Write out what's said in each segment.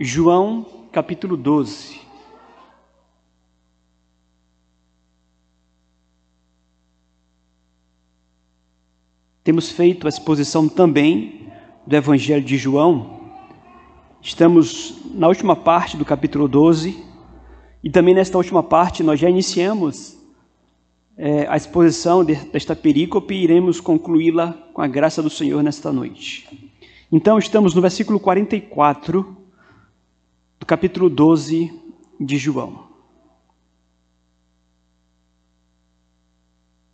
João capítulo 12. Temos feito a exposição também do Evangelho de João. Estamos na última parte do capítulo 12 e também nesta última parte nós já iniciamos é, a exposição desta perícope e iremos concluí-la com a graça do Senhor nesta noite. Então estamos no versículo 44 do capítulo 12 de João.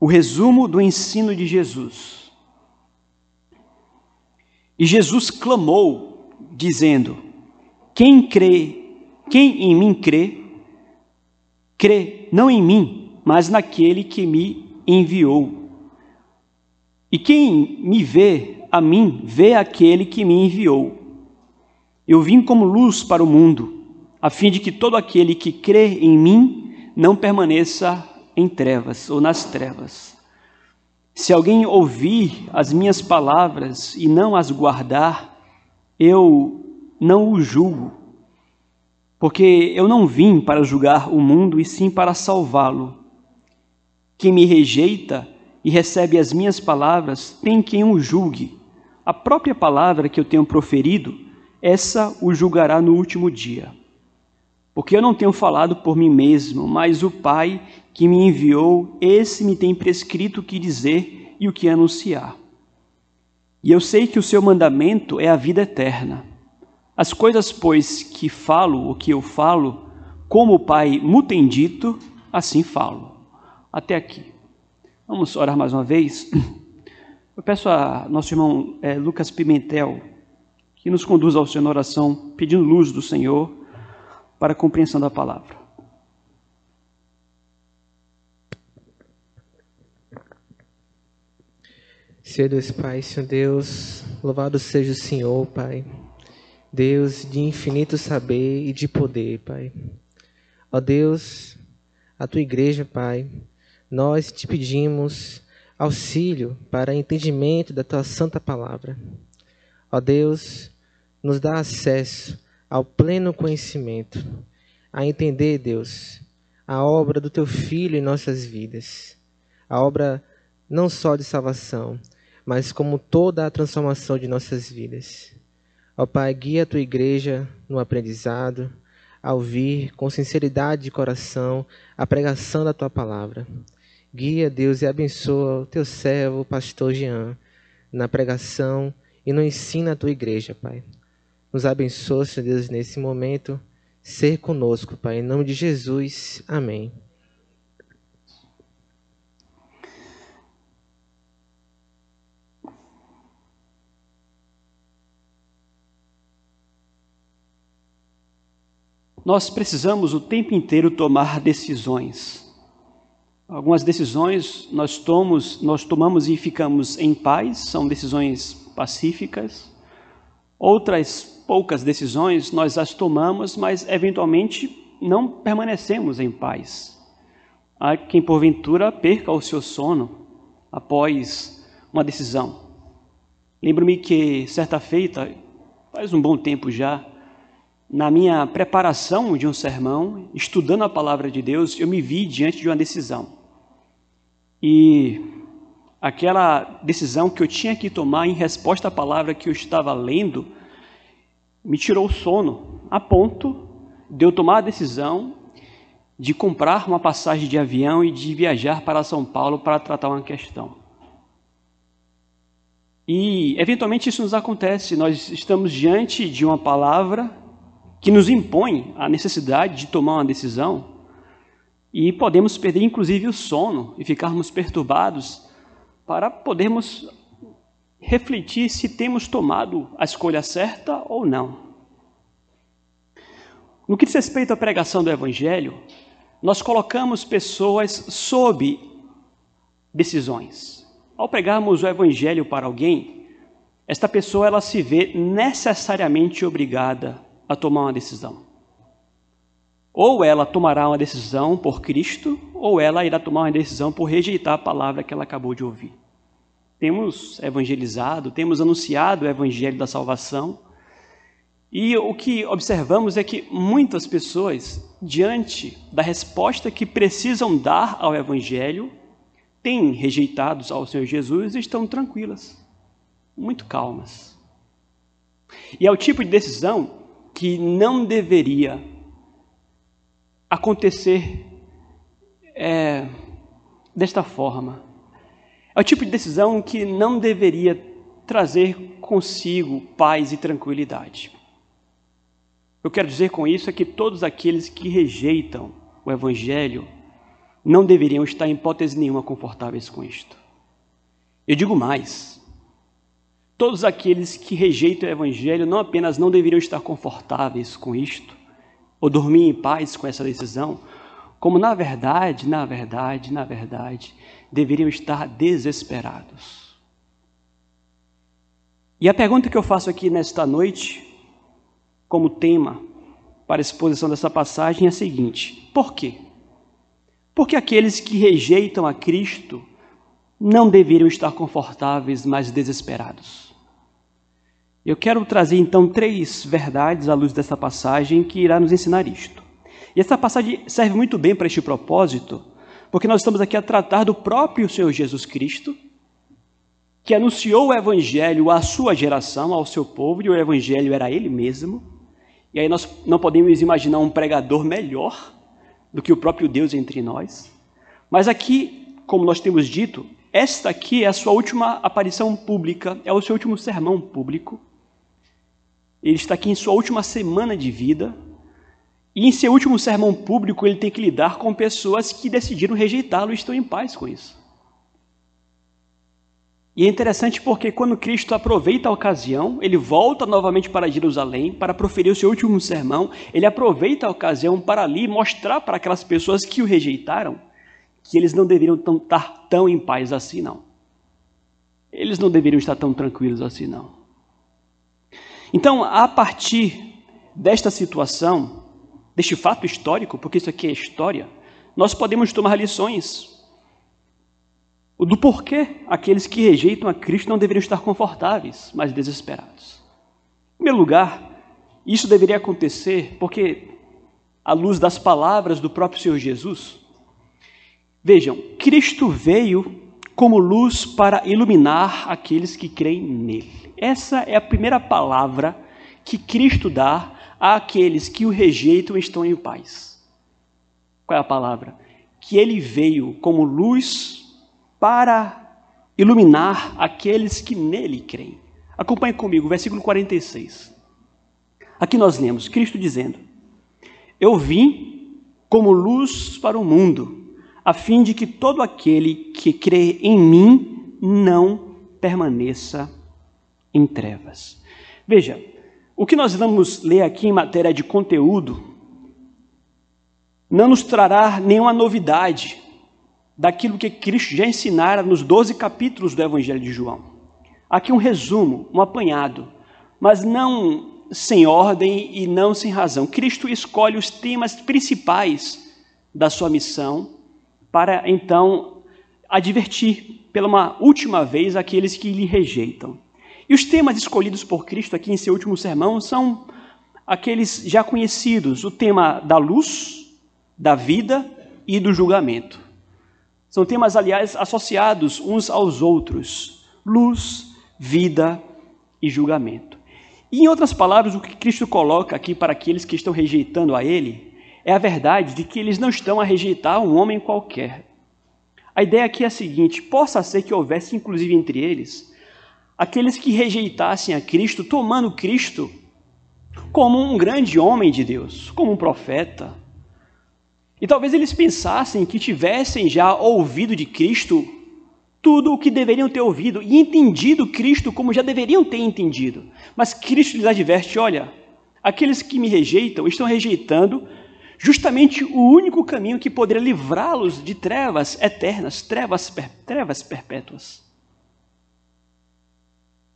O resumo do ensino de Jesus. E Jesus clamou, dizendo: Quem crê, quem em mim crê, crê não em mim, mas naquele que me enviou. E quem me vê a mim, vê aquele que me enviou. Eu vim como luz para o mundo, a fim de que todo aquele que crê em mim não permaneça em trevas ou nas trevas. Se alguém ouvir as minhas palavras e não as guardar, eu não o julgo, porque eu não vim para julgar o mundo e sim para salvá-lo. Quem me rejeita e recebe as minhas palavras tem quem o julgue. A própria palavra que eu tenho proferido, essa o julgará no último dia. Porque eu não tenho falado por mim mesmo, mas o Pai que me enviou, esse me tem prescrito o que dizer e o que anunciar. E eu sei que o seu mandamento é a vida eterna. As coisas, pois, que falo, o que eu falo, como o Pai me tem dito, assim falo. Até aqui. Vamos orar mais uma vez. Eu peço a nosso irmão é, Lucas Pimentel que nos conduza ao Senhor na oração, pedindo luz do Senhor para a compreensão da palavra. Senhor Deus Pai, Senhor Deus, louvado seja o Senhor, Pai. Deus de infinito saber e de poder, Pai. Ó Deus, a tua igreja, Pai, nós te pedimos auxílio para entendimento da tua santa palavra. Ó Deus, nos dá acesso ao pleno conhecimento, a entender, Deus, a obra do teu filho em nossas vidas. A obra não só de salvação, mas como toda a transformação de nossas vidas. Ó Pai, guia a tua igreja no aprendizado, a ouvir com sinceridade de coração a pregação da tua palavra. Guia, Deus, e abençoa o teu servo, pastor Jean, na pregação e no ensino à tua igreja, Pai. Nos abençoa, Senhor Deus, nesse momento. Ser conosco, Pai. Em nome de Jesus. Amém. Nós precisamos o tempo inteiro tomar decisões. Algumas decisões nós tomamos, nós tomamos e ficamos em paz, são decisões pacíficas. Outras poucas decisões nós as tomamos, mas eventualmente não permanecemos em paz. Há quem porventura perca o seu sono após uma decisão. Lembro-me que certa feita, faz um bom tempo já, na minha preparação de um sermão, estudando a palavra de Deus, eu me vi diante de uma decisão. E aquela decisão que eu tinha que tomar em resposta à palavra que eu estava lendo me tirou o sono, a ponto de eu tomar a decisão de comprar uma passagem de avião e de viajar para São Paulo para tratar uma questão. E, eventualmente, isso nos acontece. Nós estamos diante de uma palavra que nos impõe a necessidade de tomar uma decisão e podemos perder inclusive o sono e ficarmos perturbados para podermos refletir se temos tomado a escolha certa ou não. No que diz respeito à pregação do Evangelho, nós colocamos pessoas sob decisões. Ao pregarmos o Evangelho para alguém, esta pessoa ela se vê necessariamente obrigada a tomar uma decisão. Ou ela tomará uma decisão por Cristo, ou ela irá tomar uma decisão por rejeitar a palavra que ela acabou de ouvir. Temos evangelizado, temos anunciado o evangelho da salvação, E o que observamos é que muitas pessoas, diante da resposta que precisam dar ao Evangelho, têm rejeitados ao Senhor Jesus e estão tranquilas, muito calmas. E é o tipo de decisão que não deveria acontecer é, desta forma. É o tipo de decisão que não deveria trazer consigo paz e tranquilidade. Eu quero dizer com isso é que todos aqueles que rejeitam o Evangelho não deveriam estar em hipótese nenhuma confortáveis com isto. Eu digo mais: todos aqueles que rejeitam o Evangelho não apenas não deveriam estar confortáveis com isto, ou dormir em paz com essa decisão, como na verdade, na verdade, na verdade, deveriam estar desesperados. E a pergunta que eu faço aqui nesta noite, como tema para a exposição dessa passagem, é a seguinte: por quê? Porque aqueles que rejeitam a Cristo não deveriam estar confortáveis, mas desesperados. Eu quero trazer então três verdades à luz dessa passagem que irá nos ensinar isto. E essa passagem serve muito bem para este propósito, porque nós estamos aqui a tratar do próprio Senhor Jesus Cristo, que anunciou o Evangelho à sua geração, ao seu povo, e o Evangelho era ele mesmo. E aí nós não podemos imaginar um pregador melhor do que o próprio Deus entre nós. Mas aqui, como nós temos dito, esta aqui é a sua última aparição pública, é o seu último sermão público. Ele está aqui em sua última semana de vida. E em seu último sermão público, ele tem que lidar com pessoas que decidiram rejeitá-lo e estão em paz com isso. E é interessante porque quando Cristo aproveita a ocasião, ele volta novamente para Jerusalém para proferir o seu último sermão, ele aproveita a ocasião para ali mostrar para aquelas pessoas que o rejeitaram que eles não deveriam estar tão em paz assim, não. Eles não deveriam estar tão tranquilos assim, não. Então, a partir desta situação, deste fato histórico, porque isso aqui é história, nós podemos tomar lições do porquê aqueles que rejeitam a Cristo não deveriam estar confortáveis, mas desesperados. Em primeiro lugar, isso deveria acontecer porque, à luz das palavras do próprio Senhor Jesus, vejam, Cristo veio como luz para iluminar aqueles que creem nele. Essa é a primeira palavra que Cristo dá àqueles que o rejeitam estão em paz. Qual é a palavra? Que ele veio como luz para iluminar aqueles que nele creem. Acompanhe comigo, versículo 46. Aqui nós lemos Cristo dizendo: Eu vim como luz para o mundo, a fim de que todo aquele que crê em mim não permaneça em trevas. Veja, o que nós vamos ler aqui em matéria de conteúdo não nos trará nenhuma novidade daquilo que Cristo já ensinara nos 12 capítulos do Evangelho de João. Aqui um resumo, um apanhado, mas não sem ordem e não sem razão. Cristo escolhe os temas principais da sua missão para então advertir pela uma última vez aqueles que lhe rejeitam. E os temas escolhidos por Cristo aqui em seu último sermão são aqueles já conhecidos: o tema da luz, da vida e do julgamento. São temas, aliás, associados uns aos outros: luz, vida e julgamento. E, em outras palavras, o que Cristo coloca aqui para aqueles que estão rejeitando a Ele é a verdade de que eles não estão a rejeitar um homem qualquer. A ideia aqui é a seguinte: possa ser que houvesse, inclusive entre eles, aqueles que rejeitassem a Cristo, tomando Cristo como um grande homem de Deus, como um profeta, e talvez eles pensassem que tivessem já ouvido de Cristo tudo o que deveriam ter ouvido e entendido Cristo como já deveriam ter entendido. Mas Cristo lhes adverte: olha, aqueles que me rejeitam estão rejeitando justamente o único caminho que poderia livrá-los de trevas eternas, trevas, trevas perpétuas.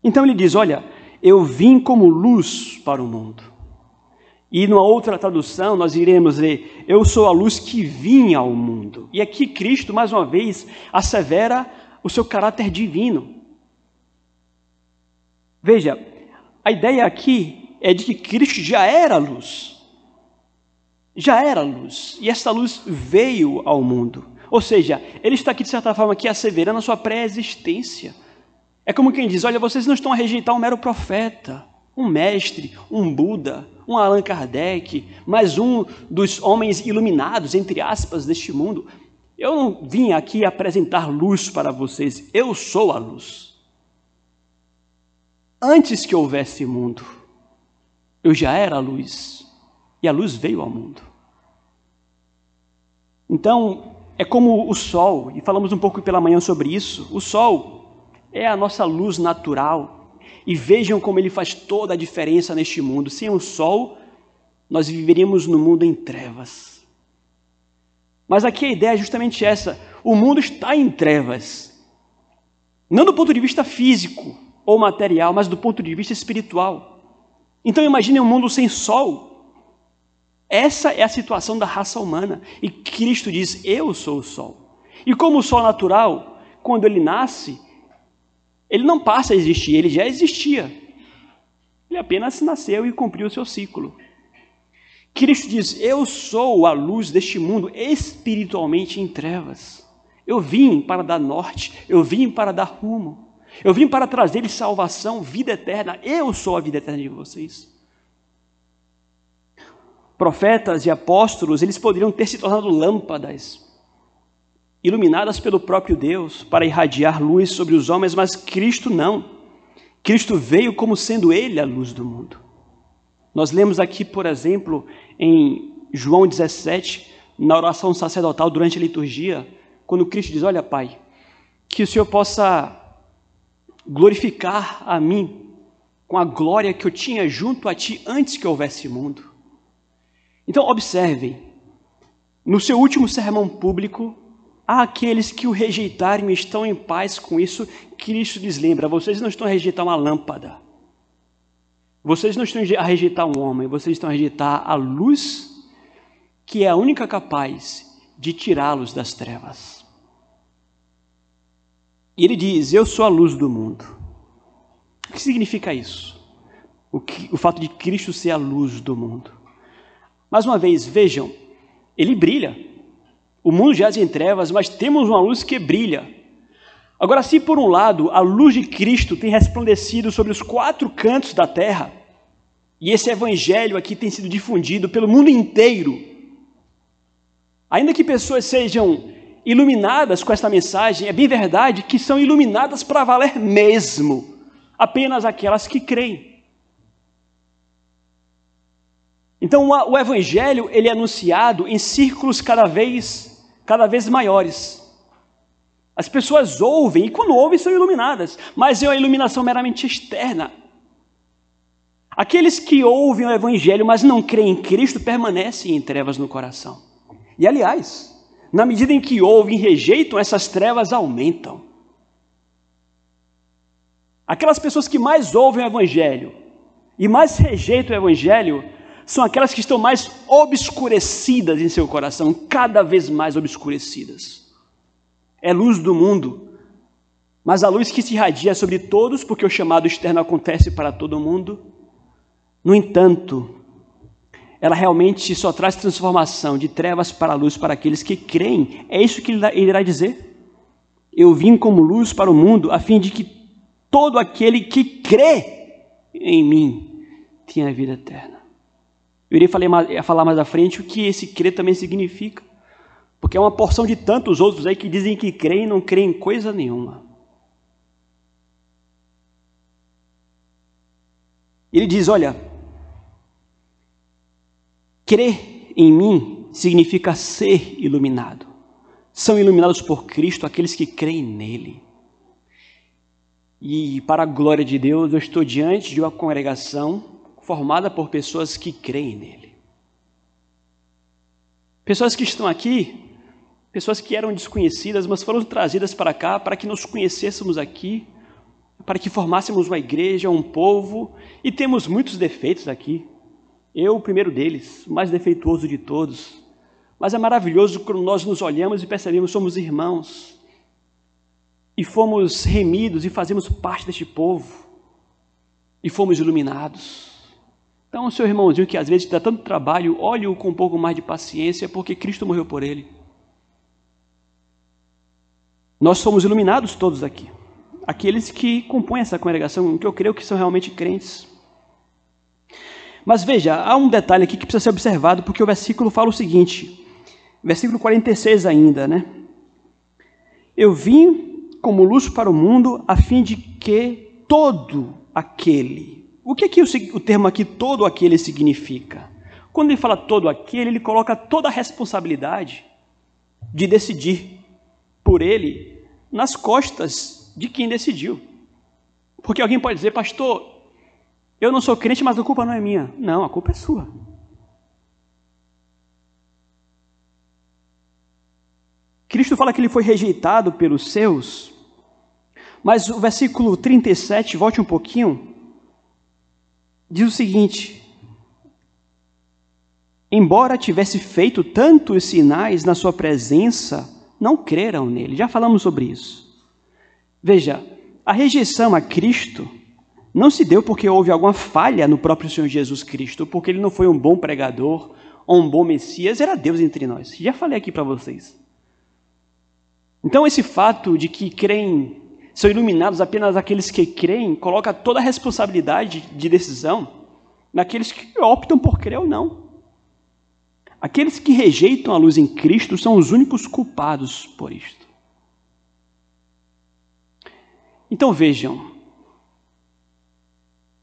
Então ele diz: Olha, eu vim como luz para o mundo. E numa outra tradução nós iremos ler: Eu sou a luz que vinha ao mundo. E aqui Cristo, mais uma vez, assevera o seu caráter divino. Veja, a ideia aqui é de que Cristo já era luz. Já era luz. E essa luz veio ao mundo. Ou seja, ele está aqui, de certa forma, aqui asseverando a sua pré-existência. É como quem diz: olha, vocês não estão a rejeitar um mero profeta, um mestre, um Buda, um Allan Kardec, mais um dos homens iluminados, entre aspas, deste mundo. Eu não vim aqui apresentar luz para vocês, eu sou a luz. Antes que houvesse mundo, eu já era a luz, e a luz veio ao mundo. Então, é como o sol, e falamos um pouco pela manhã sobre isso. O sol é a nossa luz natural, e vejam como ele faz toda a diferença neste mundo. Sem o sol, nós viveríamos no mundo em trevas. Mas aqui a ideia é justamente essa: o mundo está em trevas. Não do ponto de vista físico ou material, mas do ponto de vista espiritual. Então imagine um mundo sem sol. Essa é a situação da raça humana. E Cristo diz: Eu sou o sol. E como o sol natural, quando ele nasce, ele não passa a existir, ele já existia. Ele apenas nasceu e cumpriu o seu ciclo. Cristo diz: Eu sou a luz deste mundo espiritualmente em trevas. Eu vim para dar norte, eu vim para dar rumo, eu vim para trazer salvação, vida eterna. Eu sou a vida eterna de vocês. Profetas e apóstolos, eles poderiam ter se tornado lâmpadas, iluminadas pelo próprio Deus, para irradiar luz sobre os homens, mas Cristo não. Cristo veio como sendo Ele a luz do mundo. Nós lemos aqui, por exemplo, em João 17, na oração sacerdotal durante a liturgia, quando Cristo diz: Olha, Pai, que o Senhor possa glorificar a mim com a glória que eu tinha junto a Ti antes que houvesse mundo. Então, observem, no seu último sermão público, aqueles que o rejeitaram e estão em paz com isso. Cristo lhes lembra: vocês não estão a rejeitar uma lâmpada, vocês não estão a rejeitar um homem, vocês estão a rejeitar a luz que é a única capaz de tirá-los das trevas. E ele diz: Eu sou a luz do mundo. O que significa isso? O, que, o fato de Cristo ser a luz do mundo. Mais uma vez, vejam, ele brilha. O mundo jaz em trevas, mas temos uma luz que brilha. Agora, se por um lado a luz de Cristo tem resplandecido sobre os quatro cantos da terra, e esse evangelho aqui tem sido difundido pelo mundo inteiro, ainda que pessoas sejam iluminadas com esta mensagem, é bem verdade que são iluminadas para valer mesmo, apenas aquelas que creem. Então, o evangelho ele é anunciado em círculos cada vez cada vez maiores. As pessoas ouvem, e quando ouvem são iluminadas, mas é uma iluminação meramente externa. Aqueles que ouvem o Evangelho, mas não creem em Cristo, permanecem em trevas no coração. E aliás, na medida em que ouvem e rejeitam, essas trevas aumentam. Aquelas pessoas que mais ouvem o Evangelho e mais rejeitam o Evangelho são aquelas que estão mais obscurecidas em seu coração, cada vez mais obscurecidas é luz do mundo, mas a luz que se irradia sobre todos, porque o chamado externo acontece para todo mundo. No entanto, ela realmente só traz transformação de trevas para luz para aqueles que creem. É isso que ele irá dizer. Eu vim como luz para o mundo, a fim de que todo aquele que crê em mim tenha vida eterna. Eu irei falar mais à frente o que esse crer também significa. Porque é uma porção de tantos outros aí que dizem que creem e não creem em coisa nenhuma. Ele diz: Olha, crer em mim significa ser iluminado. São iluminados por Cristo aqueles que creem nele. E para a glória de Deus, eu estou diante de uma congregação formada por pessoas que creem nele. Pessoas que estão aqui pessoas que eram desconhecidas, mas foram trazidas para cá para que nos conhecêssemos aqui, para que formássemos uma igreja, um povo, e temos muitos defeitos aqui. Eu, o primeiro deles, o mais defeituoso de todos. Mas é maravilhoso quando nós nos olhamos e percebemos que somos irmãos, e fomos remidos e fazemos parte deste povo, e fomos iluminados. Então, seu irmãozinho que às vezes dá tanto trabalho, olhe-o com um pouco mais de paciência, porque Cristo morreu por ele. Nós somos iluminados todos aqui. Aqueles que compõem essa congregação, que eu creio que são realmente crentes. Mas veja, há um detalhe aqui que precisa ser observado, porque o versículo fala o seguinte, versículo 46 ainda, né? Eu vim como luz para o mundo, a fim de que todo aquele. O que, é que o, o termo aqui, todo aquele, significa? Quando ele fala todo aquele, ele coloca toda a responsabilidade de decidir por ele nas costas de quem decidiu. Porque alguém pode dizer, pastor, eu não sou crente, mas a culpa não é minha. Não, a culpa é sua. Cristo fala que ele foi rejeitado pelos seus, mas o versículo 37, volte um pouquinho, diz o seguinte: Embora tivesse feito tantos sinais na sua presença, não creram nele. Já falamos sobre isso. Veja, a rejeição a Cristo não se deu porque houve alguma falha no próprio Senhor Jesus Cristo, porque ele não foi um bom pregador ou um bom Messias, era Deus entre nós. Já falei aqui para vocês. Então, esse fato de que creem, são iluminados apenas aqueles que creem, coloca toda a responsabilidade de decisão naqueles que optam por crer ou não. Aqueles que rejeitam a luz em Cristo são os únicos culpados por isto. Então vejam,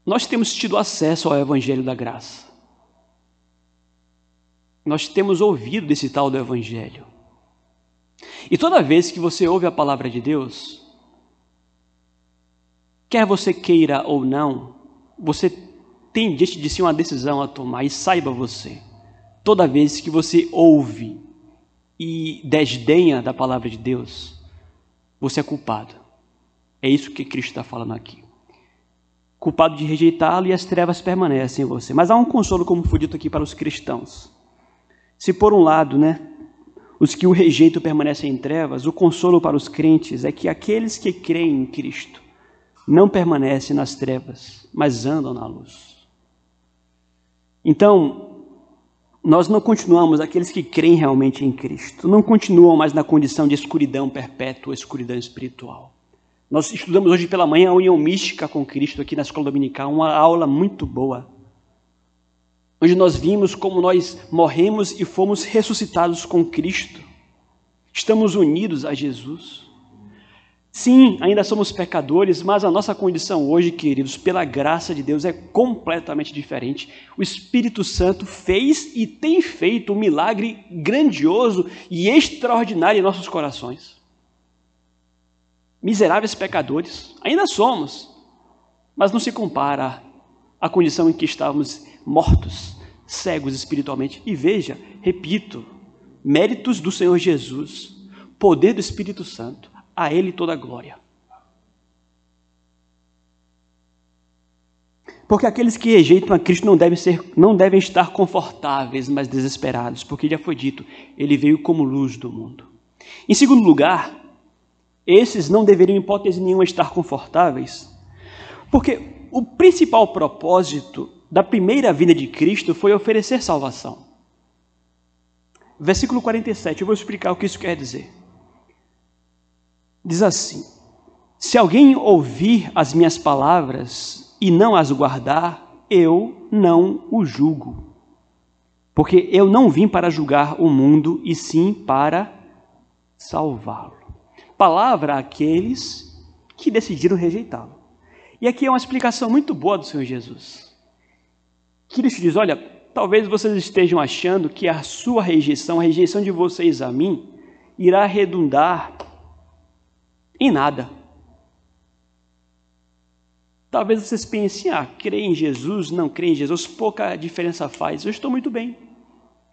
nós temos tido acesso ao Evangelho da Graça. Nós temos ouvido desse tal do Evangelho. E toda vez que você ouve a palavra de Deus, quer você queira ou não, você tem diante de si uma decisão a tomar, e saiba você, toda vez que você ouve e desdenha da palavra de Deus, você é culpado. É isso que Cristo está falando aqui culpado de rejeitá-lo e as trevas permanecem em você. Mas há um consolo, como foi dito aqui, para os cristãos. Se por um lado, né, os que o rejeitam permanecem em trevas, o consolo para os crentes é que aqueles que creem em Cristo não permanecem nas trevas, mas andam na luz. Então, nós não continuamos, aqueles que creem realmente em Cristo, não continuam mais na condição de escuridão perpétua, escuridão espiritual. Nós estudamos hoje pela manhã a união mística com Cristo aqui na escola dominical, uma aula muito boa. Onde nós vimos como nós morremos e fomos ressuscitados com Cristo. Estamos unidos a Jesus. Sim, ainda somos pecadores, mas a nossa condição hoje, queridos, pela graça de Deus, é completamente diferente. O Espírito Santo fez e tem feito um milagre grandioso e extraordinário em nossos corações miseráveis pecadores, ainda somos, mas não se compara à condição em que estávamos mortos, cegos espiritualmente. E veja, repito, méritos do Senhor Jesus, poder do Espírito Santo, a Ele toda a glória. Porque aqueles que rejeitam a Cristo não devem, ser, não devem estar confortáveis, mas desesperados, porque já foi dito, ele veio como luz do mundo. Em segundo lugar, esses não deveriam, em hipótese nenhuma, estar confortáveis, porque o principal propósito da primeira vinda de Cristo foi oferecer salvação. Versículo 47, eu vou explicar o que isso quer dizer. Diz assim: Se alguém ouvir as minhas palavras e não as guardar, eu não o julgo. Porque eu não vim para julgar o mundo, e sim para salvá-lo palavra àqueles que decidiram rejeitá-lo. E aqui é uma explicação muito boa do Senhor Jesus. Cristo diz: Olha, talvez vocês estejam achando que a sua rejeição, a rejeição de vocês a mim, irá redundar em nada. Talvez vocês pensem, ah, crer em Jesus, não crer em Jesus, pouca diferença faz. Eu estou muito bem.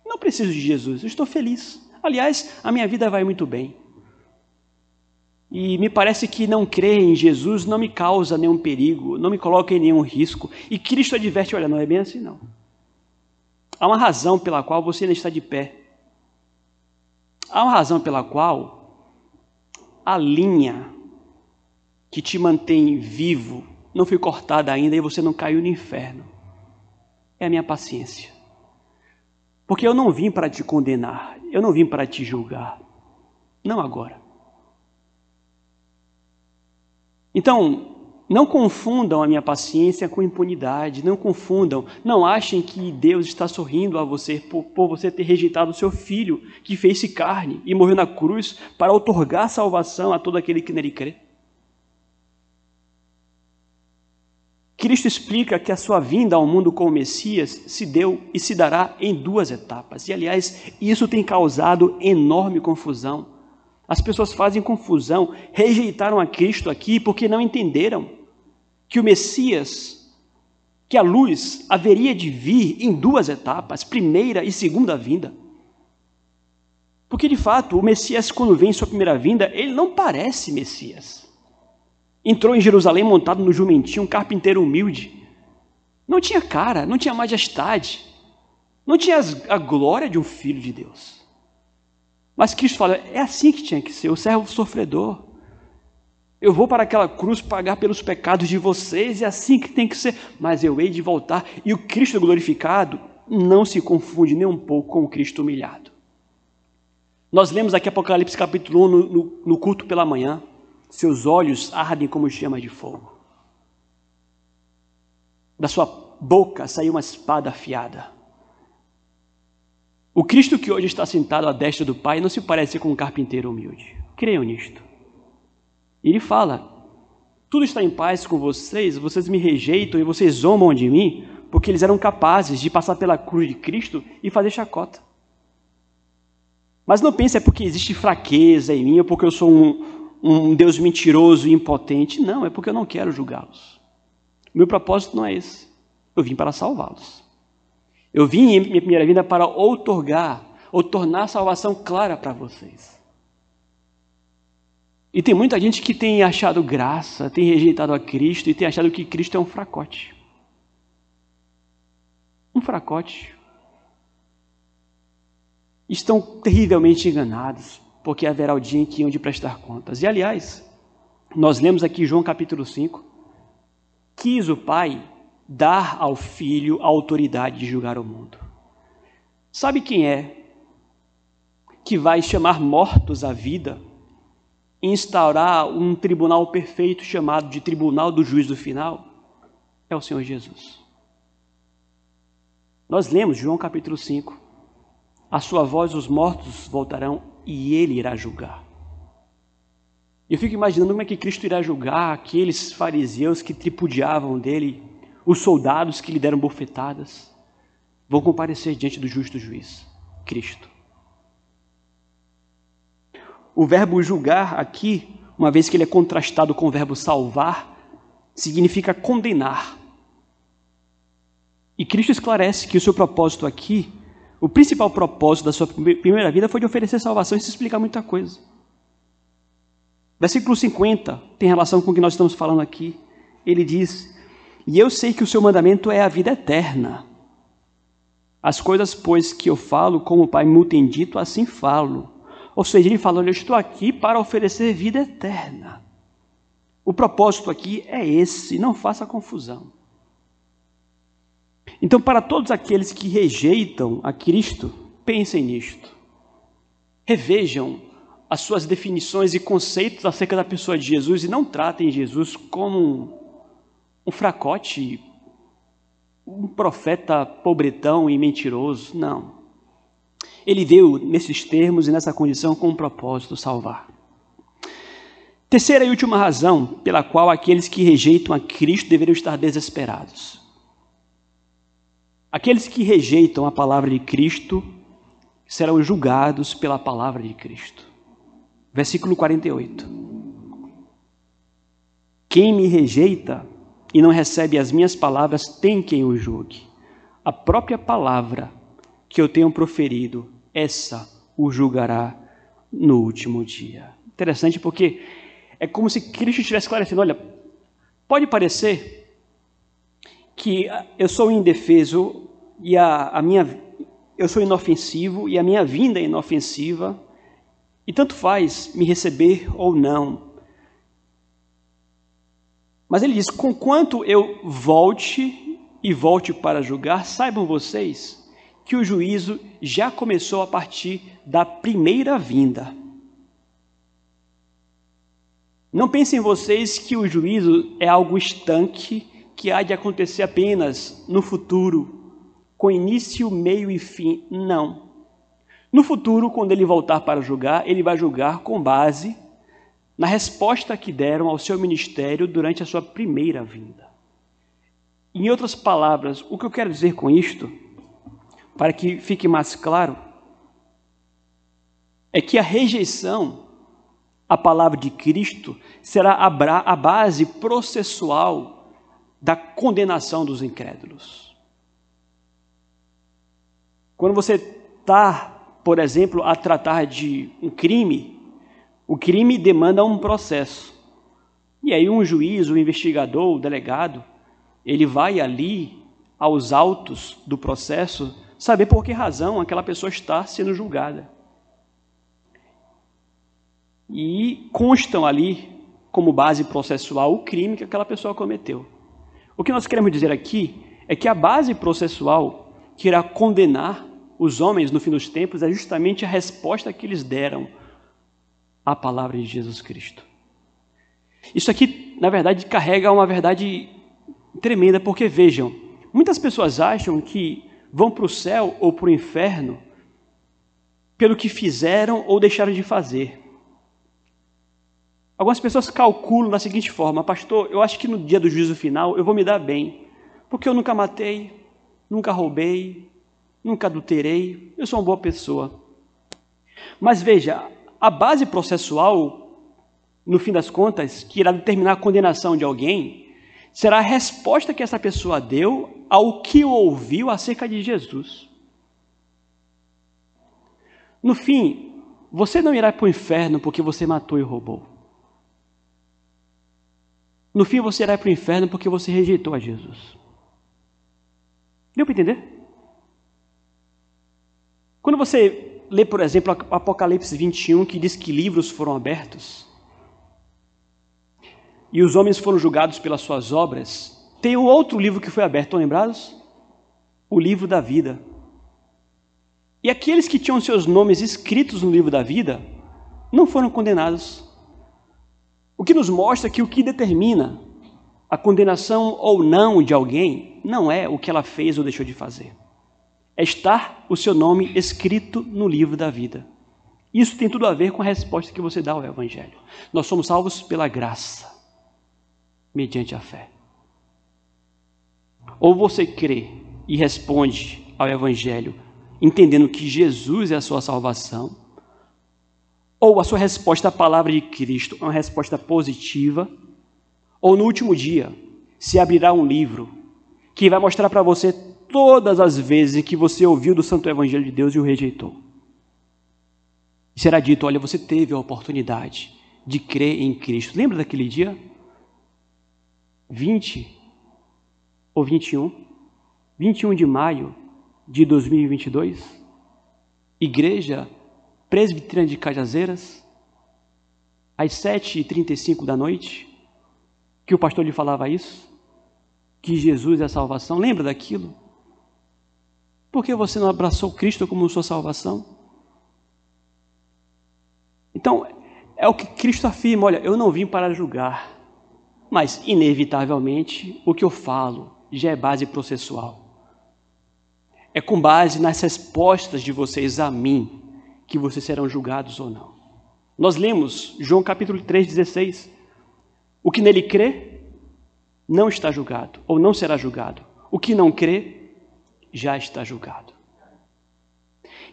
Não preciso de Jesus, eu estou feliz. Aliás, a minha vida vai muito bem. E me parece que não crer em Jesus não me causa nenhum perigo, não me coloca em nenhum risco. E Cristo adverte: olha, não é bem assim, não. Há uma razão pela qual você ainda está de pé. Há uma razão pela qual a linha que te mantém vivo não foi cortada ainda e você não caiu no inferno. é a minha paciência. Porque eu não vim para te condenar, eu não vim para te julgar. Não agora. Então, não confundam a minha paciência com impunidade, não confundam, não achem que Deus está sorrindo a você por, por você ter rejeitado o seu filho, que fez-se carne e morreu na cruz para otorgar salvação a todo aquele que nele crê. Cristo explica que a sua vinda ao mundo como Messias se deu e se dará em duas etapas. E, aliás, isso tem causado enorme confusão. As pessoas fazem confusão, rejeitaram a Cristo aqui porque não entenderam que o Messias, que a luz haveria de vir em duas etapas, primeira e segunda vinda. Porque, de fato, o Messias, quando vem em sua primeira vinda, ele não parece Messias. Entrou em Jerusalém montado no jumentinho, um carpinteiro humilde. Não tinha cara, não tinha majestade, não tinha a glória de um filho de Deus. Mas Cristo fala: é assim que tinha que ser, o servo sofredor. Eu vou para aquela cruz pagar pelos pecados de vocês, é assim que tem que ser, mas eu hei de voltar. E o Cristo glorificado não se confunde nem um pouco com o Cristo humilhado. Nós lemos aqui Apocalipse capítulo 1 no, no, no culto pela manhã. Seus olhos ardem como chama de fogo. Da sua boca saiu uma espada afiada. O Cristo que hoje está sentado à destra do Pai não se parece com um carpinteiro humilde. Creiam nisto. Ele fala: Tudo está em paz com vocês, vocês me rejeitam e vocês zombam de mim, porque eles eram capazes de passar pela cruz de Cristo e fazer chacota. Mas não pense é porque existe fraqueza em mim, ou porque eu sou um, um Deus mentiroso e impotente. Não, é porque eu não quero julgá-los. Meu propósito não é esse. Eu vim para salvá-los. Eu vim em minha primeira vinda para outorgar, ou tornar a salvação clara para vocês. E tem muita gente que tem achado graça, tem rejeitado a Cristo e tem achado que Cristo é um fracote. Um fracote. Estão terrivelmente enganados, porque haverá o dia em que iam de prestar contas. E aliás, nós lemos aqui João capítulo 5, quis o Pai dar ao Filho a autoridade de julgar o mundo. Sabe quem é que vai chamar mortos à vida instaurar um tribunal perfeito chamado de tribunal do juízo final é o Senhor Jesus. Nós lemos João capítulo 5. A sua voz os mortos voltarão e ele irá julgar. Eu fico imaginando como é que Cristo irá julgar aqueles fariseus que tripudiavam dele, os soldados que lhe deram bofetadas, vão comparecer diante do justo juiz, Cristo. O verbo julgar aqui, uma vez que ele é contrastado com o verbo salvar, significa condenar. E Cristo esclarece que o seu propósito aqui, o principal propósito da sua primeira vida foi de oferecer salvação. Isso explica muita coisa. Versículo 50 tem relação com o que nós estamos falando aqui. Ele diz: E eu sei que o seu mandamento é a vida eterna. As coisas, pois, que eu falo, como o Pai me tem dito, assim falo. Ou seja, ele falou: Eu estou aqui para oferecer vida eterna. O propósito aqui é esse, não faça confusão. Então, para todos aqueles que rejeitam a Cristo, pensem nisto. Revejam as suas definições e conceitos acerca da pessoa de Jesus e não tratem Jesus como um, fracote, um profeta pobretão e mentiroso. Não. Ele veio nesses termos e nessa condição com um propósito salvar. Terceira e última razão pela qual aqueles que rejeitam a Cristo deveriam estar desesperados. Aqueles que rejeitam a palavra de Cristo serão julgados pela palavra de Cristo. Versículo 48. Quem me rejeita e não recebe as minhas palavras tem quem o julgue. A própria palavra que eu tenho proferido essa o julgará no último dia. Interessante porque é como se Cristo estivesse esclarecendo: olha, pode parecer que eu sou indefeso e a, a minha, eu sou inofensivo e a minha vinda é inofensiva, e tanto faz me receber ou não. Mas ele diz: conquanto eu volte e volte para julgar, saibam vocês que o juízo já começou a partir da primeira vinda. Não pensem vocês que o juízo é algo estanque que há de acontecer apenas no futuro, com início, meio e fim. Não. No futuro, quando ele voltar para julgar, ele vai julgar com base na resposta que deram ao seu ministério durante a sua primeira vinda. Em outras palavras, o que eu quero dizer com isto, para que fique mais claro, é que a rejeição à palavra de Cristo será a base processual da condenação dos incrédulos. Quando você está, por exemplo, a tratar de um crime, o crime demanda um processo. E aí um juiz, o investigador, o delegado, ele vai ali aos autos do processo saber por que razão aquela pessoa está sendo julgada. E constam ali como base processual o crime que aquela pessoa cometeu. O que nós queremos dizer aqui é que a base processual que irá condenar os homens no fim dos tempos é justamente a resposta que eles deram à palavra de Jesus Cristo. Isso aqui, na verdade, carrega uma verdade tremenda, porque vejam, muitas pessoas acham que vão para o céu ou para o inferno pelo que fizeram ou deixaram de fazer. Algumas pessoas calculam da seguinte forma: Pastor, eu acho que no dia do juízo final eu vou me dar bem, porque eu nunca matei, nunca roubei, nunca adulterei, eu sou uma boa pessoa. Mas veja, a base processual, no fim das contas, que irá determinar a condenação de alguém, será a resposta que essa pessoa deu ao que ouviu acerca de Jesus. No fim, você não irá para o inferno porque você matou e roubou. No fim você irá para o inferno porque você rejeitou a Jesus. Deu para entender? Quando você lê, por exemplo, Apocalipse 21, que diz que livros foram abertos e os homens foram julgados pelas suas obras, tem um outro livro que foi aberto, estão lembrados? O livro da vida. E aqueles que tinham seus nomes escritos no livro da vida não foram condenados o que nos mostra que o que determina a condenação ou não de alguém não é o que ela fez ou deixou de fazer. É estar o seu nome escrito no livro da vida. Isso tem tudo a ver com a resposta que você dá ao Evangelho. Nós somos salvos pela graça, mediante a fé. Ou você crê e responde ao Evangelho, entendendo que Jesus é a sua salvação, ou a sua resposta à palavra de Cristo é uma resposta positiva, ou no último dia se abrirá um livro que vai mostrar para você todas as vezes que você ouviu do Santo Evangelho de Deus e o rejeitou. E será dito: olha, você teve a oportunidade de crer em Cristo. Lembra daquele dia? 20 ou 21? 21 de maio de 2022? Igreja presbiteriana de Cajazeiras, às 7h35 da noite, que o pastor lhe falava isso, que Jesus é a salvação. Lembra daquilo? Por que você não abraçou Cristo como sua salvação? Então, é o que Cristo afirma: olha, eu não vim para julgar, mas, inevitavelmente, o que eu falo já é base processual. É com base nas respostas de vocês a mim que vocês serão julgados ou não. Nós lemos João capítulo 3,16. O que nele crê não está julgado, ou não será julgado. O que não crê já está julgado.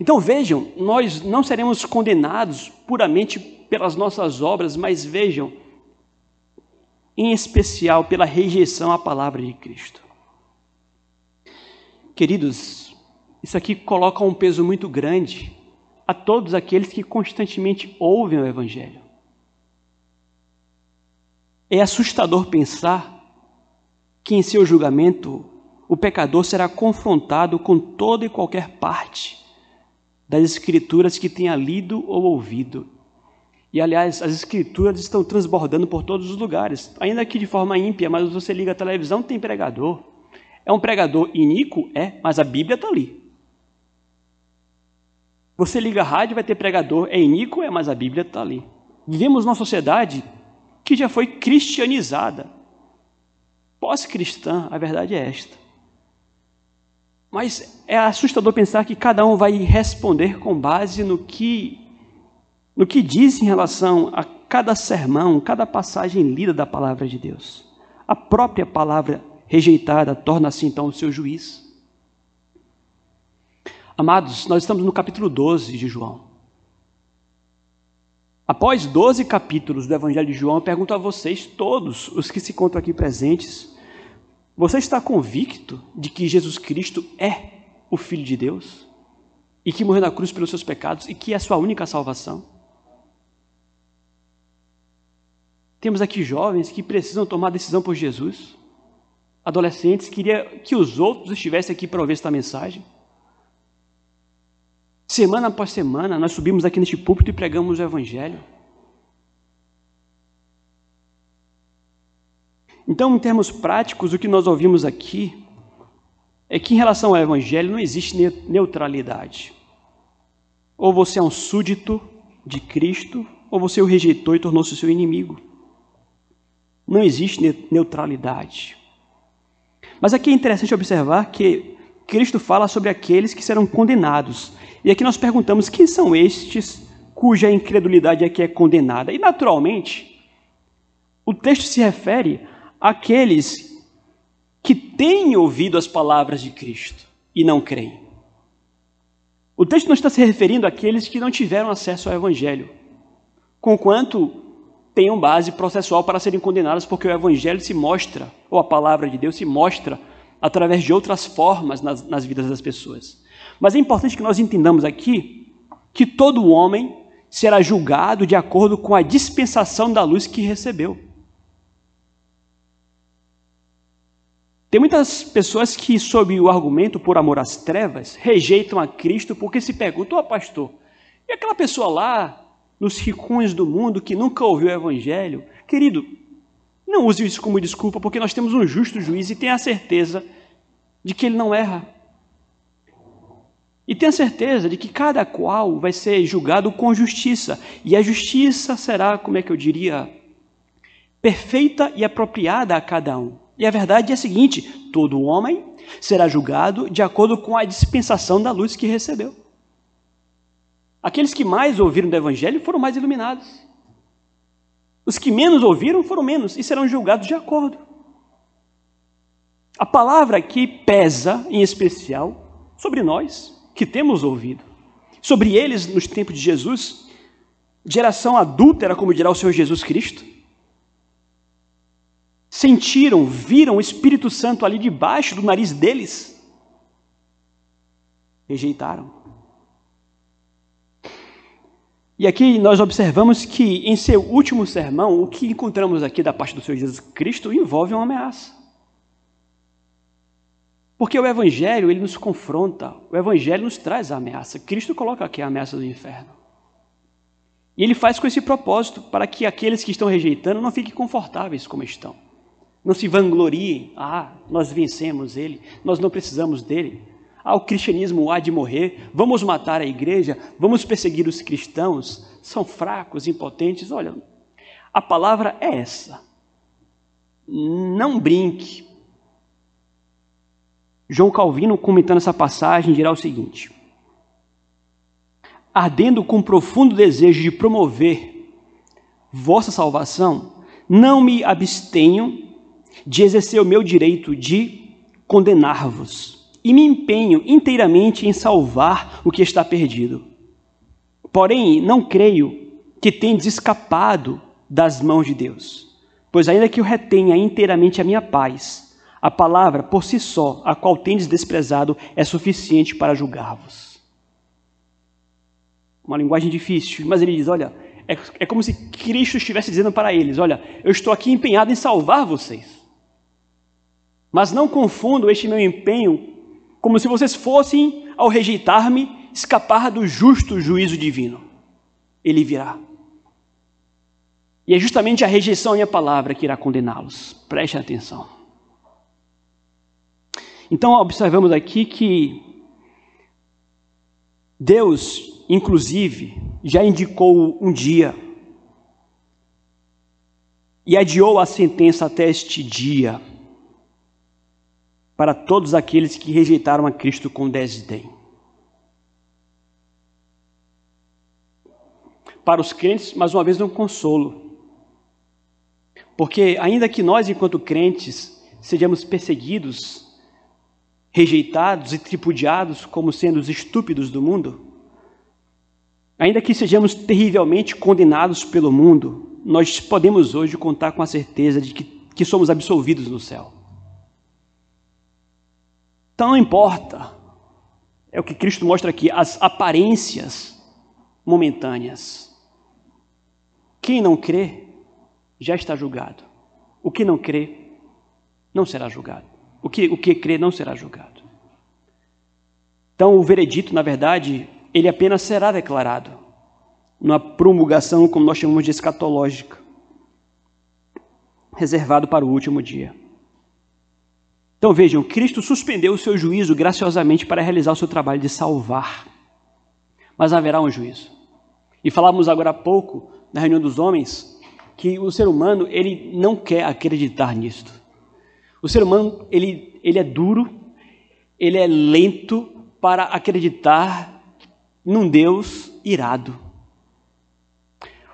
Então vejam, nós não seremos condenados puramente pelas nossas obras, mas vejam, em especial pela rejeição à palavra de Cristo. Queridos, isso aqui coloca um peso muito grande a todos aqueles que constantemente ouvem o Evangelho. É assustador pensar que em seu julgamento o pecador será confrontado com toda e qualquer parte das Escrituras que tenha lido ou ouvido. E aliás, as Escrituras estão transbordando por todos os lugares, ainda que de forma ímpia, mas você liga a televisão, tem pregador. É um pregador iníquo? É, mas a Bíblia está ali. Você liga a rádio, vai ter pregador, é iníquo? É, mas a Bíblia está ali. Vivemos numa sociedade que já foi cristianizada. Pós-cristã, a verdade é esta. Mas é assustador pensar que cada um vai responder com base no que no que diz em relação a cada sermão, cada passagem lida da palavra de Deus. A própria palavra rejeitada torna-se então o seu juiz. Amados, nós estamos no capítulo 12 de João. Após 12 capítulos do Evangelho de João, eu pergunto a vocês, todos os que se encontram aqui presentes, você está convicto de que Jesus Cristo é o Filho de Deus? E que morreu na cruz pelos seus pecados e que é a sua única salvação? Temos aqui jovens que precisam tomar decisão por Jesus. Adolescentes, queria que os outros estivessem aqui para ouvir esta mensagem. Semana após semana, nós subimos aqui neste púlpito e pregamos o Evangelho. Então, em termos práticos, o que nós ouvimos aqui é que, em relação ao Evangelho, não existe neutralidade. Ou você é um súdito de Cristo, ou você o rejeitou e tornou-se seu inimigo. Não existe neutralidade. Mas aqui é interessante observar que Cristo fala sobre aqueles que serão condenados. E aqui nós perguntamos quem são estes cuja incredulidade aqui é condenada. E naturalmente, o texto se refere àqueles que têm ouvido as palavras de Cristo e não creem. O texto não está se referindo àqueles que não tiveram acesso ao Evangelho, conquanto tenham base processual para serem condenados, porque o Evangelho se mostra, ou a palavra de Deus se mostra através de outras formas nas, nas vidas das pessoas. Mas é importante que nós entendamos aqui que todo homem será julgado de acordo com a dispensação da luz que recebeu. Tem muitas pessoas que, sob o argumento por amor às trevas, rejeitam a Cristo porque se perguntam, ó oh, pastor, e aquela pessoa lá, nos ricões do mundo, que nunca ouviu o Evangelho? Querido, não use isso como desculpa, porque nós temos um justo juiz e tenha a certeza de que ele não erra. E tenha certeza de que cada qual vai ser julgado com justiça. E a justiça será, como é que eu diria, perfeita e apropriada a cada um. E a verdade é a seguinte: todo homem será julgado de acordo com a dispensação da luz que recebeu. Aqueles que mais ouviram do Evangelho foram mais iluminados. Os que menos ouviram foram menos e serão julgados de acordo. A palavra aqui pesa, em especial, sobre nós que temos ouvido. Sobre eles, nos tempos de Jesus, geração adúltera, como dirá o Senhor Jesus Cristo, sentiram, viram o Espírito Santo ali debaixo do nariz deles, rejeitaram. E aqui nós observamos que em seu último sermão, o que encontramos aqui da parte do Senhor Jesus Cristo envolve uma ameaça. Porque o Evangelho, ele nos confronta, o Evangelho nos traz a ameaça. Cristo coloca aqui a ameaça do inferno. E ele faz com esse propósito, para que aqueles que estão rejeitando não fiquem confortáveis como estão. Não se vangloriem, ah, nós vencemos ele, nós não precisamos dele. Ah, o cristianismo há de morrer, vamos matar a igreja, vamos perseguir os cristãos, são fracos, impotentes. Olha, a palavra é essa. Não brinque, João Calvino, comentando essa passagem, dirá o seguinte: Ardendo com profundo desejo de promover vossa salvação, não me abstenho de exercer o meu direito de condenar-vos, e me empenho inteiramente em salvar o que está perdido. Porém, não creio que tendes escapado das mãos de Deus, pois ainda que eu retenha inteiramente a minha paz, a palavra por si só, a qual tendes desprezado, é suficiente para julgar-vos. Uma linguagem difícil, mas ele diz: olha, é, é como se Cristo estivesse dizendo para eles: olha, eu estou aqui empenhado em salvar vocês. Mas não confundam este meu empenho como se vocês fossem, ao rejeitar-me, escapar do justo juízo divino. Ele virá. E é justamente a rejeição à minha palavra que irá condená-los. Preste atenção. Então, observamos aqui que Deus, inclusive, já indicou um dia e adiou a sentença até este dia para todos aqueles que rejeitaram a Cristo com desdém. Para os crentes, mais uma vez, um consolo. Porque, ainda que nós, enquanto crentes, sejamos perseguidos, rejeitados e tripudiados como sendo os estúpidos do mundo, ainda que sejamos terrivelmente condenados pelo mundo, nós podemos hoje contar com a certeza de que, que somos absolvidos no céu. Então não importa, é o que Cristo mostra aqui, as aparências momentâneas. Quem não crê já está julgado. O que não crê não será julgado. O que, o que crê não será julgado. Então, o veredito, na verdade, ele apenas será declarado numa promulgação, como nós chamamos de escatológica, reservado para o último dia. Então vejam, Cristo suspendeu o seu juízo graciosamente para realizar o seu trabalho de salvar. Mas haverá um juízo. E falamos agora há pouco, na reunião dos homens, que o ser humano ele não quer acreditar nisto. O ser humano ele, ele é duro, ele é lento para acreditar num Deus irado.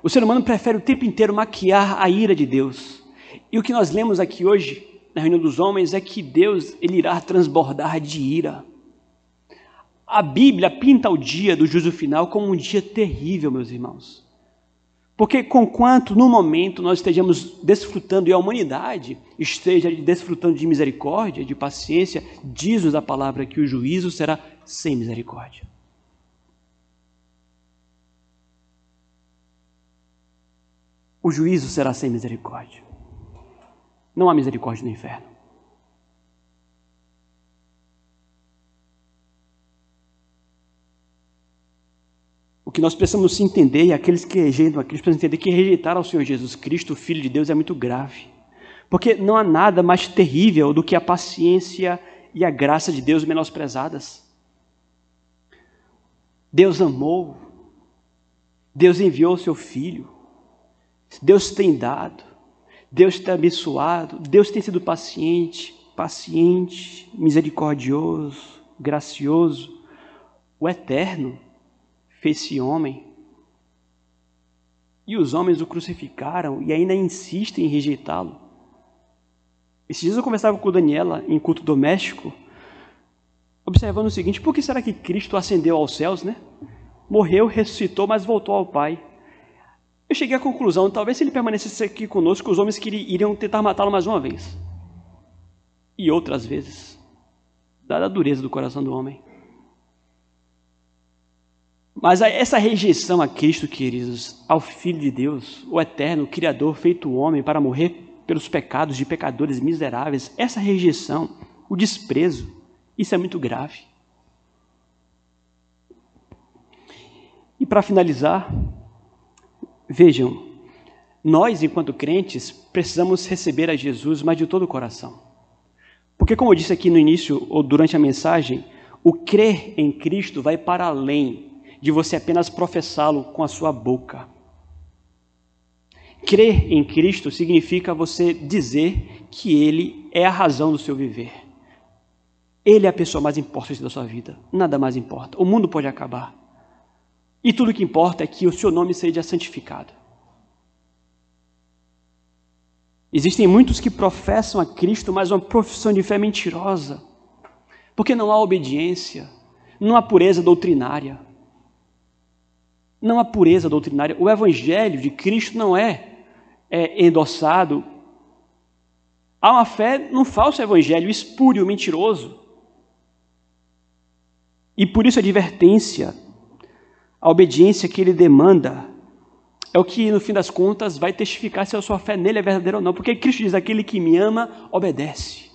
O ser humano prefere o tempo inteiro maquiar a ira de Deus. E o que nós lemos aqui hoje na reunião dos homens é que Deus ele irá transbordar de ira. A Bíblia pinta o dia do juízo final como um dia terrível, meus irmãos. Porque, conquanto no momento nós estejamos desfrutando e a humanidade esteja desfrutando de misericórdia, de paciência, diz-nos a palavra que o juízo será sem misericórdia. O juízo será sem misericórdia. Não há misericórdia no inferno. O que nós precisamos entender, e aqueles que rejeitam a Cristo, precisam entender que rejeitar ao Senhor Jesus Cristo, o Filho de Deus, é muito grave. Porque não há nada mais terrível do que a paciência e a graça de Deus menosprezadas. Deus amou, Deus enviou o seu Filho, Deus tem dado, Deus tem abençoado, Deus tem sido paciente, paciente, misericordioso, gracioso. O Eterno fez-se homem. E os homens o crucificaram e ainda insistem em rejeitá-lo. Esses dias eu conversava com Daniela em culto doméstico, observando o seguinte: por que será que Cristo ascendeu aos céus, né? Morreu, ressuscitou, mas voltou ao Pai. Eu cheguei à conclusão, talvez se ele permanecesse aqui conosco, os homens iriam tentar matá-lo mais uma vez. E outras vezes, dada a dureza do coração do homem. Mas essa rejeição a Cristo, queridos, ao Filho de Deus, o eterno Criador feito homem para morrer pelos pecados de pecadores miseráveis, essa rejeição, o desprezo, isso é muito grave. E para finalizar, Vejam, nós, enquanto crentes, precisamos receber a Jesus, mas de todo o coração. Porque, como eu disse aqui no início ou durante a mensagem, o crer em Cristo vai para além de você apenas professá-lo com a sua boca. Crer em Cristo significa você dizer que Ele é a razão do seu viver. Ele é a pessoa mais importante da sua vida. Nada mais importa. O mundo pode acabar. E tudo que importa é que o seu nome seja santificado. Existem muitos que professam a Cristo, mas uma profissão de fé mentirosa, porque não há obediência, não há pureza doutrinária. Não há pureza doutrinária. O Evangelho de Cristo não é, é endossado. Há uma fé num falso Evangelho, espúrio, mentiroso. E por isso a advertência a obediência que ele demanda é o que, no fim das contas, vai testificar se a sua fé nele é verdadeira ou não. Porque Cristo diz: aquele que me ama, obedece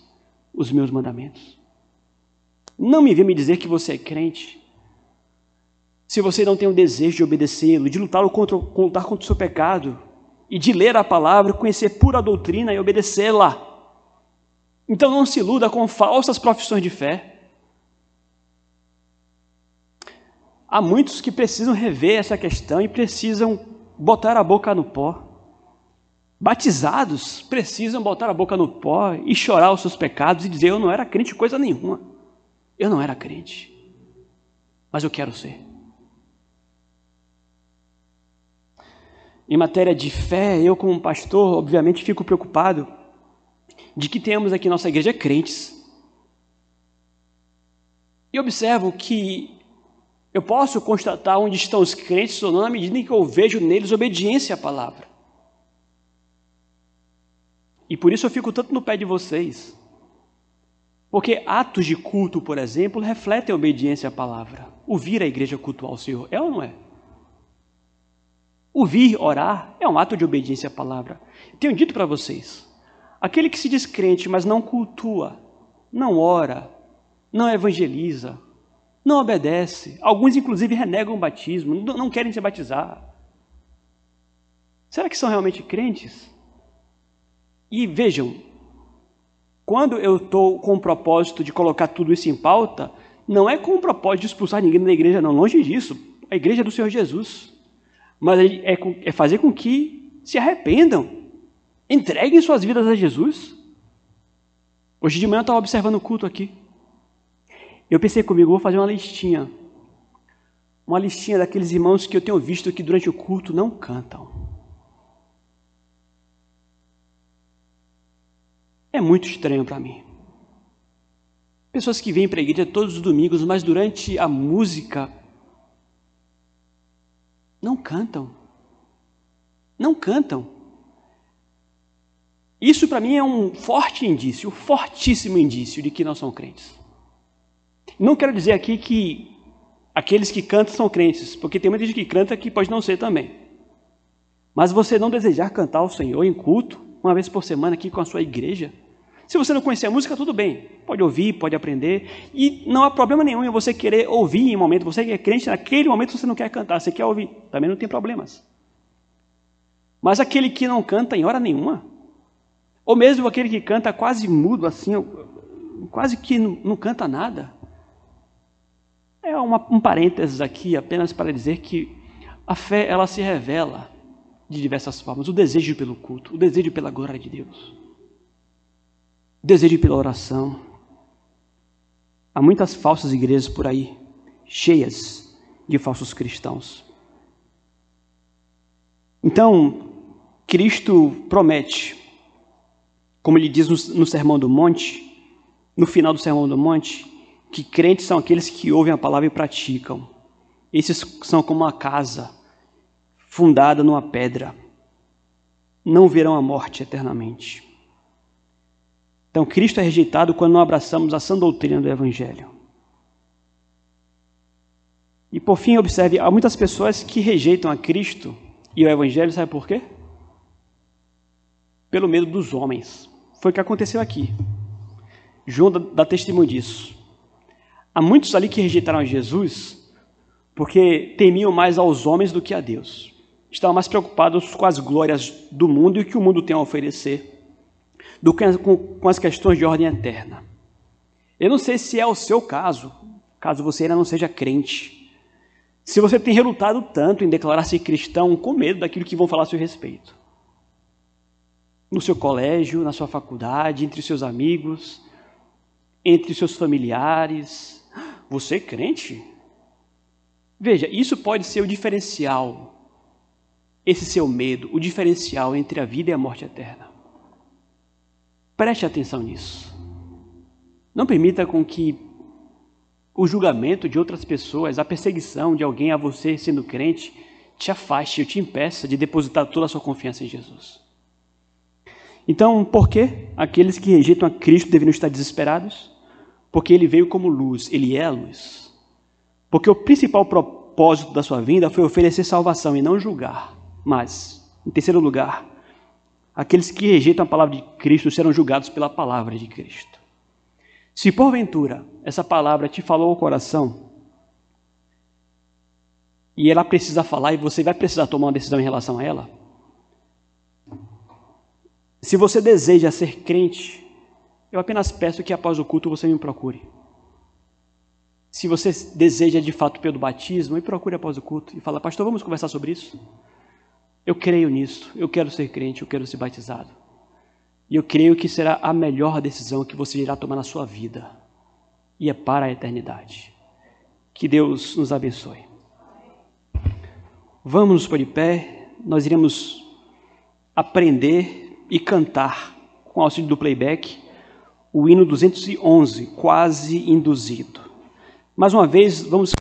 os meus mandamentos. Não me venha me dizer que você é crente. Se você não tem o desejo de obedecê-lo, de lutar contra, lutar contra o seu pecado, e de ler a palavra, conhecer pura doutrina e obedecê-la. Então não se iluda com falsas profissões de fé. Há muitos que precisam rever essa questão e precisam botar a boca no pó. Batizados precisam botar a boca no pó e chorar os seus pecados e dizer: Eu não era crente coisa nenhuma. Eu não era crente. Mas eu quero ser. Em matéria de fé, eu, como pastor, obviamente fico preocupado de que temos aqui nossa igreja crentes. E observo que eu posso constatar onde estão os crentes ou não na medida em que eu vejo neles obediência à palavra. E por isso eu fico tanto no pé de vocês. Porque atos de culto, por exemplo, refletem a obediência à palavra. Ouvir a igreja cultuar o Senhor, é ou não é? Ouvir, orar, é um ato de obediência à palavra. Tenho dito para vocês: aquele que se diz crente, mas não cultua, não ora, não evangeliza, não obedece, alguns inclusive renegam o batismo, não querem se batizar. Será que são realmente crentes? E vejam, quando eu estou com o propósito de colocar tudo isso em pauta, não é com o propósito de expulsar ninguém da igreja, não, longe disso. A igreja é do Senhor Jesus mas é, é fazer com que se arrependam, entreguem suas vidas a Jesus. Hoje de manhã eu estava observando o culto aqui. Eu pensei comigo, vou fazer uma listinha. Uma listinha daqueles irmãos que eu tenho visto que durante o culto não cantam. É muito estranho para mim. Pessoas que vêm para a igreja todos os domingos, mas durante a música não cantam. Não cantam. Isso para mim é um forte indício, um fortíssimo indício de que não são crentes. Não quero dizer aqui que aqueles que cantam são crentes, porque tem muita gente que canta que pode não ser também. Mas você não desejar cantar ao Senhor em culto, uma vez por semana aqui com a sua igreja, se você não conhecer a música, tudo bem. Pode ouvir, pode aprender. E não há problema nenhum em você querer ouvir em um momento. Você que é crente, naquele momento você não quer cantar, você quer ouvir. Também não tem problemas. Mas aquele que não canta em hora nenhuma, ou mesmo aquele que canta quase mudo assim, quase que não, não canta nada, é uma, um parênteses aqui apenas para dizer que a fé ela se revela de diversas formas. O desejo pelo culto, o desejo pela glória de Deus desejo pela oração. Há muitas falsas igrejas por aí, cheias de falsos cristãos. Então, Cristo promete, como ele diz no, no Sermão do Monte, no final do Sermão do Monte, que crentes são aqueles que ouvem a palavra e praticam. Esses são como uma casa fundada numa pedra. Não verão a morte eternamente. Então, Cristo é rejeitado quando não abraçamos a sã doutrina do Evangelho. E por fim, observe, há muitas pessoas que rejeitam a Cristo e o Evangelho, sabe por quê? Pelo medo dos homens. Foi o que aconteceu aqui. João dá testemunho disso. Há muitos ali que rejeitaram a porque temiam mais aos homens do que a Deus. Estavam mais preocupados com as glórias do mundo e o que o mundo tem a oferecer do que com as questões de ordem eterna. Eu não sei se é o seu caso, caso você ainda não seja crente. Se você tem relutado tanto em declarar-se cristão com medo daquilo que vão falar a seu respeito. No seu colégio, na sua faculdade, entre seus amigos, entre seus familiares. Você é crente? Veja, isso pode ser o diferencial, esse seu medo, o diferencial entre a vida e a morte eterna. Preste atenção nisso. Não permita com que o julgamento de outras pessoas, a perseguição de alguém a você sendo crente, te afaste ou te impeça de depositar toda a sua confiança em Jesus. Então, por que aqueles que rejeitam a Cristo deveriam estar desesperados? Porque ele veio como luz, ele é a luz. Porque o principal propósito da sua vinda foi oferecer salvação e não julgar. Mas, em terceiro lugar, aqueles que rejeitam a palavra de Cristo serão julgados pela palavra de Cristo. Se porventura essa palavra te falou ao coração, e ela precisa falar e você vai precisar tomar uma decisão em relação a ela, se você deseja ser crente, Eu apenas peço que após o culto você me procure. Se você deseja de fato pelo batismo, me procure após o culto e fala, pastor, vamos conversar sobre isso? Eu creio nisso, eu quero ser crente, eu quero ser batizado. E eu creio que será a melhor decisão que você irá tomar na sua vida. E é para a eternidade. Que Deus nos abençoe. Vamos nos pôr de pé, nós iremos aprender e cantar com auxílio do playback o hino 211, quase induzido. Mais uma vez, vamos